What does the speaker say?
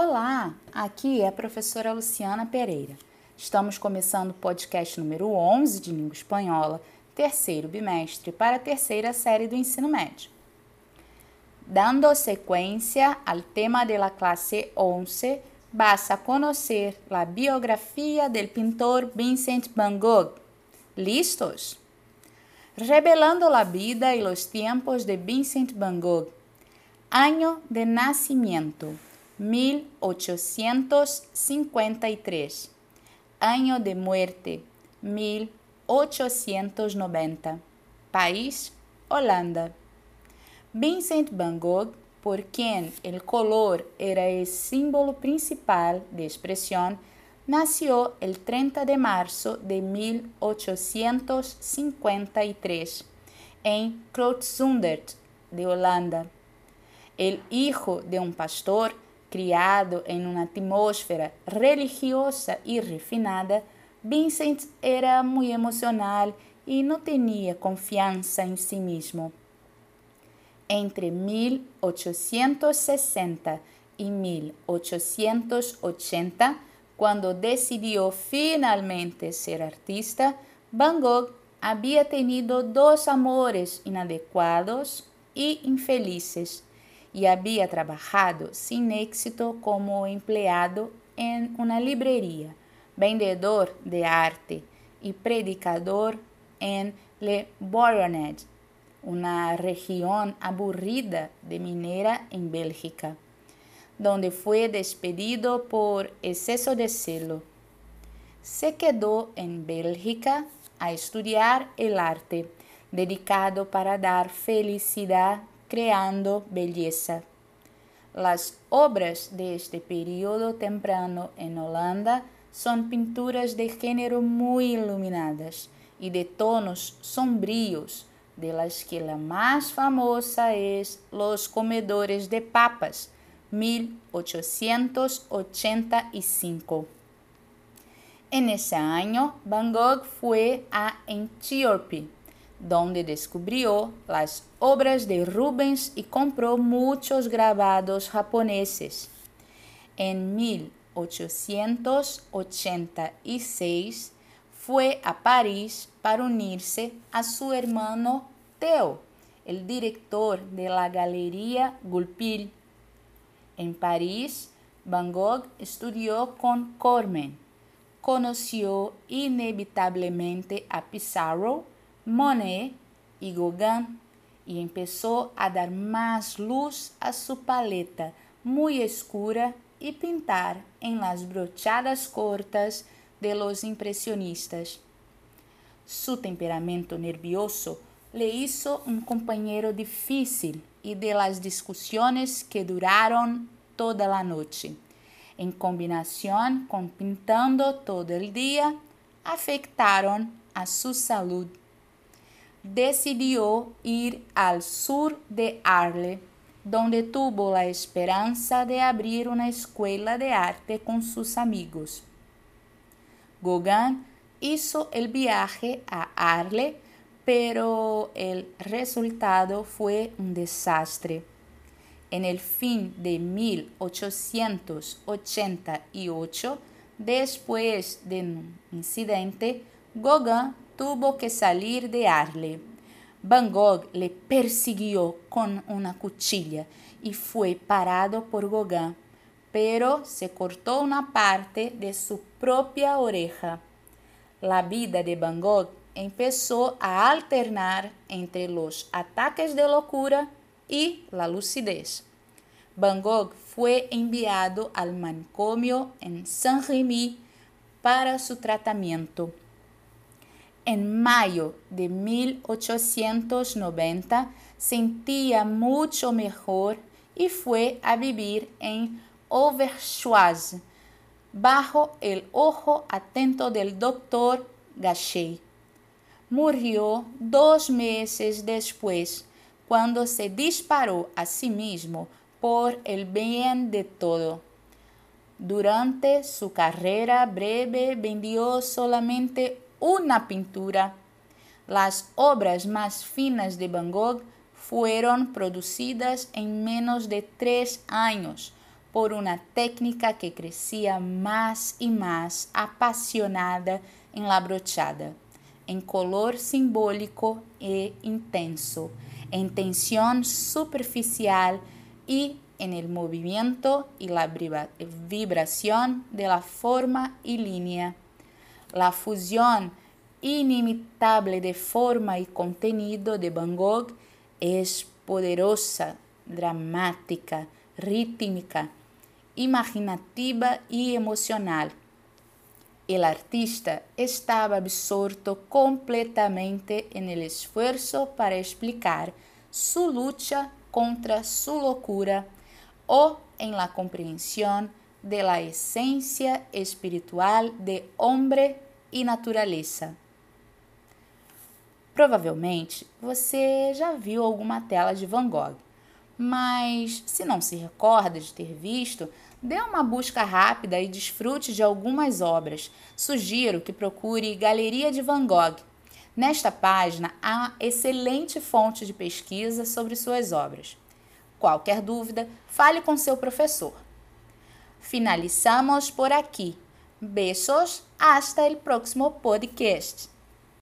Olá, aqui é a professora Luciana Pereira. Estamos começando o podcast número 11 de língua espanhola, terceiro bimestre, para a terceira série do ensino médio. Dando sequência ao tema da classe 11, vas a conhecer a biografia do pintor Vincent van Gogh. ¿Listos? Revelando a vida e os tempos de Vincent van Gogh. Año de nacimiento 1853. Año de muerte, 1890. País, Holanda. Vincent van Gogh, por quien el color era el símbolo principal de expresión, nació el 30 de marzo de 1853 en Krootzundert, de Holanda. El hijo de un pastor, Criado em uma atmosfera religiosa e refinada, Vincent era muito emocional e não tinha confiança em si mesmo. Entre 1860 e 1880, quando decidiu finalmente ser artista, Van Gogh havia tenido dois amores inadequados e infelizes y había trabajado sin éxito como empleado en una librería, vendedor de arte y predicador en Le Bourgogne, una región aburrida de minera en Bélgica, donde fue despedido por exceso de celo. Se quedó en Bélgica a estudiar el arte, dedicado para dar felicidad creando belleza. Las obras de este periodo temprano en Holanda son pinturas de género muy iluminadas y de tonos sombríos, de las que la más famosa es Los Comedores de Papas, 1885. En ese año, Van Gogh fue a Antioquia donde descubrió las obras de Rubens y compró muchos grabados japoneses. En 1886 fue a París para unirse a su hermano Theo, el director de la Galería Goupil. En París, Van Gogh estudió con Cormen. Conoció inevitablemente a Pissarro, Monet y Gauguin y empezó a dar más luz a su paleta muy escura y pintar en las brochadas cortas de los impresionistas. Su temperamento nervioso le hizo un compañero difícil y de las discusiones que duraron toda la noche, en combinación con pintando todo el día, afectaron a su salud decidió ir al sur de Arles, donde tuvo la esperanza de abrir una escuela de arte con sus amigos. Gauguin hizo el viaje a Arles, pero el resultado fue un desastre. En el fin de 1888, después de un incidente, Gauguin tuvo que salir de Arle. Van Gogh le persiguió con una cuchilla y fue parado por Gauguin, pero se cortó una parte de su propia oreja. La vida de Van Gogh empezó a alternar entre los ataques de locura y la lucidez. Van Gogh fue enviado al manicomio en Saint-Rémy para su tratamiento. En mayo de 1890 sentía mucho mejor y fue a vivir en Overschwaz, bajo el ojo atento del doctor Gachet. Murió dos meses después, cuando se disparó a sí mismo por el bien de todo. Durante su carrera breve vendió solamente una pintura. Las obras más finas de Van Gogh fueron producidas en menos de tres años, por una técnica que crecía más y más apasionada en la brochada, en color simbólico e intenso, en tensión superficial y en el movimiento y la vibración de la forma y línea. La fusión inimitable de forma y contenido de Van Gogh es poderosa, dramática, rítmica, imaginativa y emocional. El artista estaba absorto completamente en el esfuerzo para explicar su lucha contra su locura o en la comprensión de la esencia espiritual de hombre e natureza. Provavelmente você já viu alguma tela de Van Gogh, mas se não se recorda de ter visto, dê uma busca rápida e desfrute de algumas obras. Sugiro que procure Galeria de Van Gogh. Nesta página há excelente fonte de pesquisa sobre suas obras. Qualquer dúvida, fale com seu professor. Finalizamos por aqui. Beijos, hasta el próximo podcast.